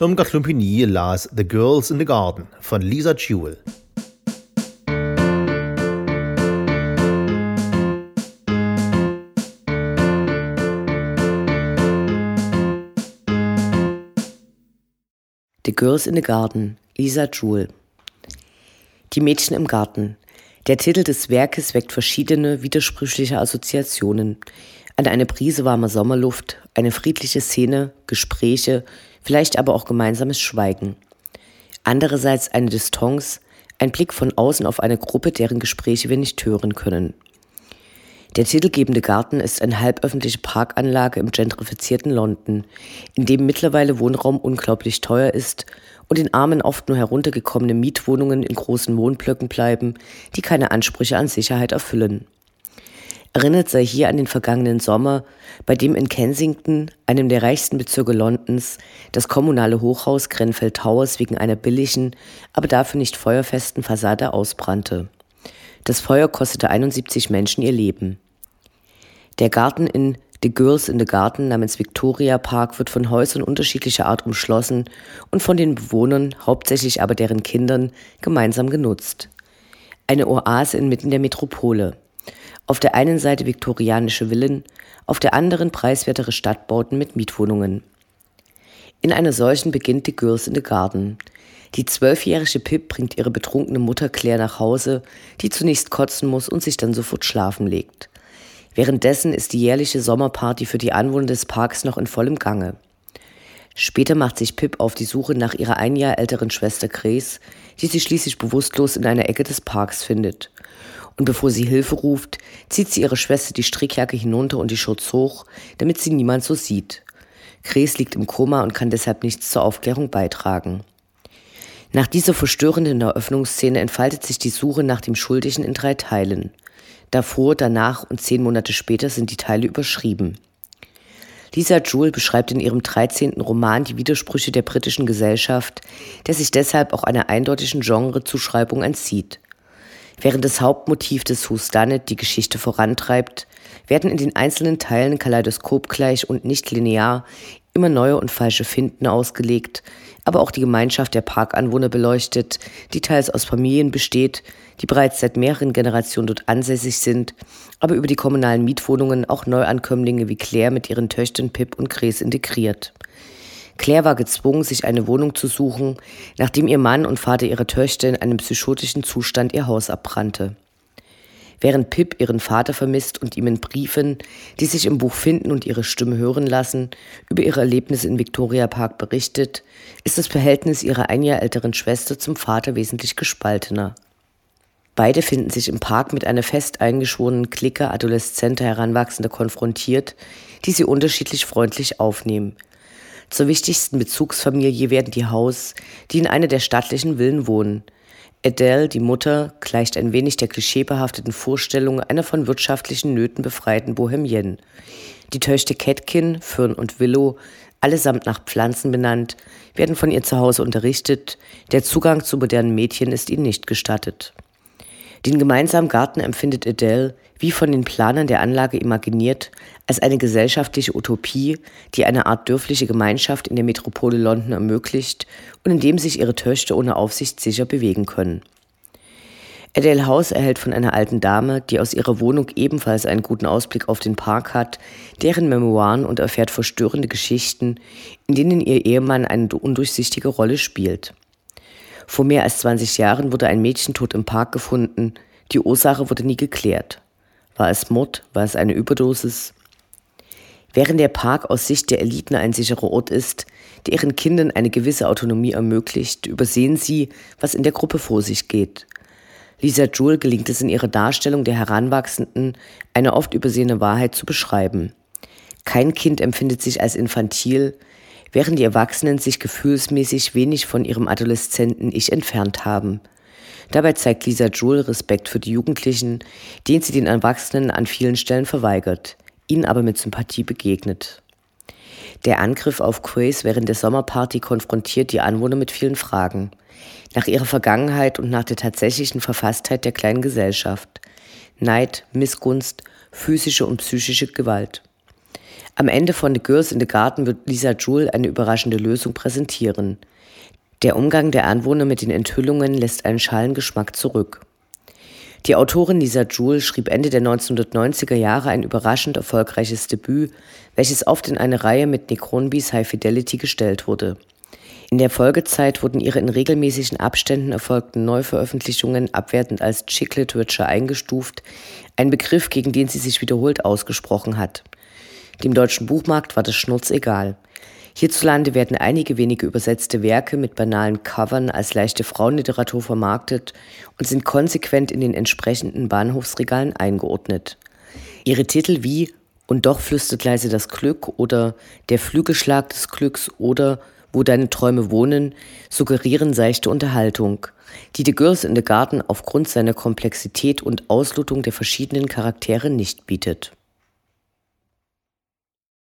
Im Gatlumpini las The Girls in the Garden von Lisa Jewell. The Girls in the Garden, Lisa Jewell. Die Mädchen im Garten. Der Titel des Werkes weckt verschiedene widersprüchliche Assoziationen. An eine Prise warmer Sommerluft, eine friedliche Szene, Gespräche, vielleicht aber auch gemeinsames Schweigen. Andererseits eine Distanz, ein Blick von außen auf eine Gruppe, deren Gespräche wir nicht hören können. Der titelgebende Garten ist eine halböffentliche Parkanlage im gentrifizierten London, in dem mittlerweile Wohnraum unglaublich teuer ist und in armen oft nur heruntergekommene Mietwohnungen in großen Wohnblöcken bleiben, die keine Ansprüche an Sicherheit erfüllen. Erinnert sei hier an den vergangenen Sommer, bei dem in Kensington, einem der reichsten Bezirke Londons, das kommunale Hochhaus Grenfell Towers wegen einer billigen, aber dafür nicht feuerfesten Fassade ausbrannte. Das Feuer kostete 71 Menschen ihr Leben. Der Garten in The Girls in the Garden namens Victoria Park wird von Häusern unterschiedlicher Art umschlossen und von den Bewohnern, hauptsächlich aber deren Kindern, gemeinsam genutzt. Eine Oase inmitten der Metropole. Auf der einen Seite viktorianische Villen, auf der anderen preiswertere Stadtbauten mit Mietwohnungen. In einer solchen beginnt The Girls in the Garden. Die zwölfjährige Pip bringt ihre betrunkene Mutter Claire nach Hause, die zunächst kotzen muss und sich dann sofort schlafen legt. Währenddessen ist die jährliche Sommerparty für die Anwohner des Parks noch in vollem Gange. Später macht sich Pip auf die Suche nach ihrer ein Jahr älteren Schwester Grace, die sie schließlich bewusstlos in einer Ecke des Parks findet. Und bevor sie Hilfe ruft, zieht sie ihre Schwester die Strickjacke hinunter und die Schutz hoch, damit sie niemand so sieht. Grace liegt im Koma und kann deshalb nichts zur Aufklärung beitragen. Nach dieser verstörenden Eröffnungsszene entfaltet sich die Suche nach dem Schuldigen in drei Teilen. Davor, danach und zehn Monate später sind die Teile überschrieben. Lisa Jewell beschreibt in ihrem 13. Roman die Widersprüche der britischen Gesellschaft, der sich deshalb auch einer eindeutigen Genrezuschreibung entzieht. Während das Hauptmotiv des Whodunit die Geschichte vorantreibt, werden in den einzelnen Teilen kaleidoskopgleich und nicht linear immer neue und falsche Finden ausgelegt, aber auch die Gemeinschaft der Parkanwohner beleuchtet, die teils aus Familien besteht, die bereits seit mehreren Generationen dort ansässig sind, aber über die kommunalen Mietwohnungen auch Neuankömmlinge wie Claire mit ihren Töchtern Pip und Grace integriert. Claire war gezwungen, sich eine Wohnung zu suchen, nachdem ihr Mann und Vater ihrer Töchter in einem psychotischen Zustand ihr Haus abbrannte. Während Pip ihren Vater vermisst und ihm in Briefen, die sich im Buch finden und ihre Stimme hören lassen, über ihre Erlebnisse in Victoria Park berichtet, ist das Verhältnis ihrer ein Jahr älteren Schwester zum Vater wesentlich gespaltener. Beide finden sich im Park mit einer fest eingeschworenen Clique adoleszenter Heranwachsender konfrontiert, die sie unterschiedlich freundlich aufnehmen. Zur wichtigsten Bezugsfamilie werden die Haus, die in einer der stattlichen Villen wohnen. Adele, die Mutter, gleicht ein wenig der klischeebehafteten Vorstellung einer von wirtschaftlichen Nöten befreiten Bohemienne. Die Töchter Catkin, Fern und Willow, allesamt nach Pflanzen benannt, werden von ihr zu Hause unterrichtet, der Zugang zu modernen Mädchen ist ihnen nicht gestattet. Den gemeinsamen Garten empfindet Adele, wie von den Planern der Anlage imaginiert, als eine gesellschaftliche Utopie, die eine Art dörfliche Gemeinschaft in der Metropole London ermöglicht und in dem sich ihre Töchter ohne Aufsicht sicher bewegen können. Adele House erhält von einer alten Dame, die aus ihrer Wohnung ebenfalls einen guten Ausblick auf den Park hat, deren Memoiren und erfährt verstörende Geschichten, in denen ihr Ehemann eine undurchsichtige Rolle spielt. Vor mehr als 20 Jahren wurde ein Mädchen tot im Park gefunden. Die Ursache wurde nie geklärt. War es Mord? War es eine Überdosis? Während der Park aus Sicht der Eliten ein sicherer Ort ist, der ihren Kindern eine gewisse Autonomie ermöglicht, übersehen sie, was in der Gruppe vor sich geht. Lisa Jewell gelingt es in ihrer Darstellung der Heranwachsenden, eine oft übersehene Wahrheit zu beschreiben. Kein Kind empfindet sich als infantil, während die Erwachsenen sich gefühlsmäßig wenig von ihrem adoleszenten Ich entfernt haben. Dabei zeigt Lisa Jewell Respekt für die Jugendlichen, den sie den Erwachsenen an vielen Stellen verweigert, ihnen aber mit Sympathie begegnet. Der Angriff auf Grace während der Sommerparty konfrontiert die Anwohner mit vielen Fragen. Nach ihrer Vergangenheit und nach der tatsächlichen Verfasstheit der kleinen Gesellschaft. Neid, Missgunst, physische und psychische Gewalt. Am Ende von The Girls in the Garden wird Lisa Jewell eine überraschende Lösung präsentieren. Der Umgang der Anwohner mit den Enthüllungen lässt einen schalen Geschmack zurück. Die Autorin Lisa Jewell schrieb Ende der 1990er Jahre ein überraschend erfolgreiches Debüt, welches oft in eine Reihe mit Nick Hornbys High Fidelity gestellt wurde. In der Folgezeit wurden ihre in regelmäßigen Abständen erfolgten Neuveröffentlichungen abwertend als Chick Literature eingestuft, ein Begriff, gegen den sie sich wiederholt ausgesprochen hat. Dem deutschen Buchmarkt war das Schnurz egal. Hierzulande werden einige wenige übersetzte Werke mit banalen Covern als leichte Frauenliteratur vermarktet und sind konsequent in den entsprechenden Bahnhofsregalen eingeordnet. Ihre Titel wie Und doch flüstert leise das Glück oder Der Flügelschlag des Glücks oder Wo deine Träume wohnen suggerieren seichte Unterhaltung, die The Girls in the Garden aufgrund seiner Komplexität und Auslotung der verschiedenen Charaktere nicht bietet.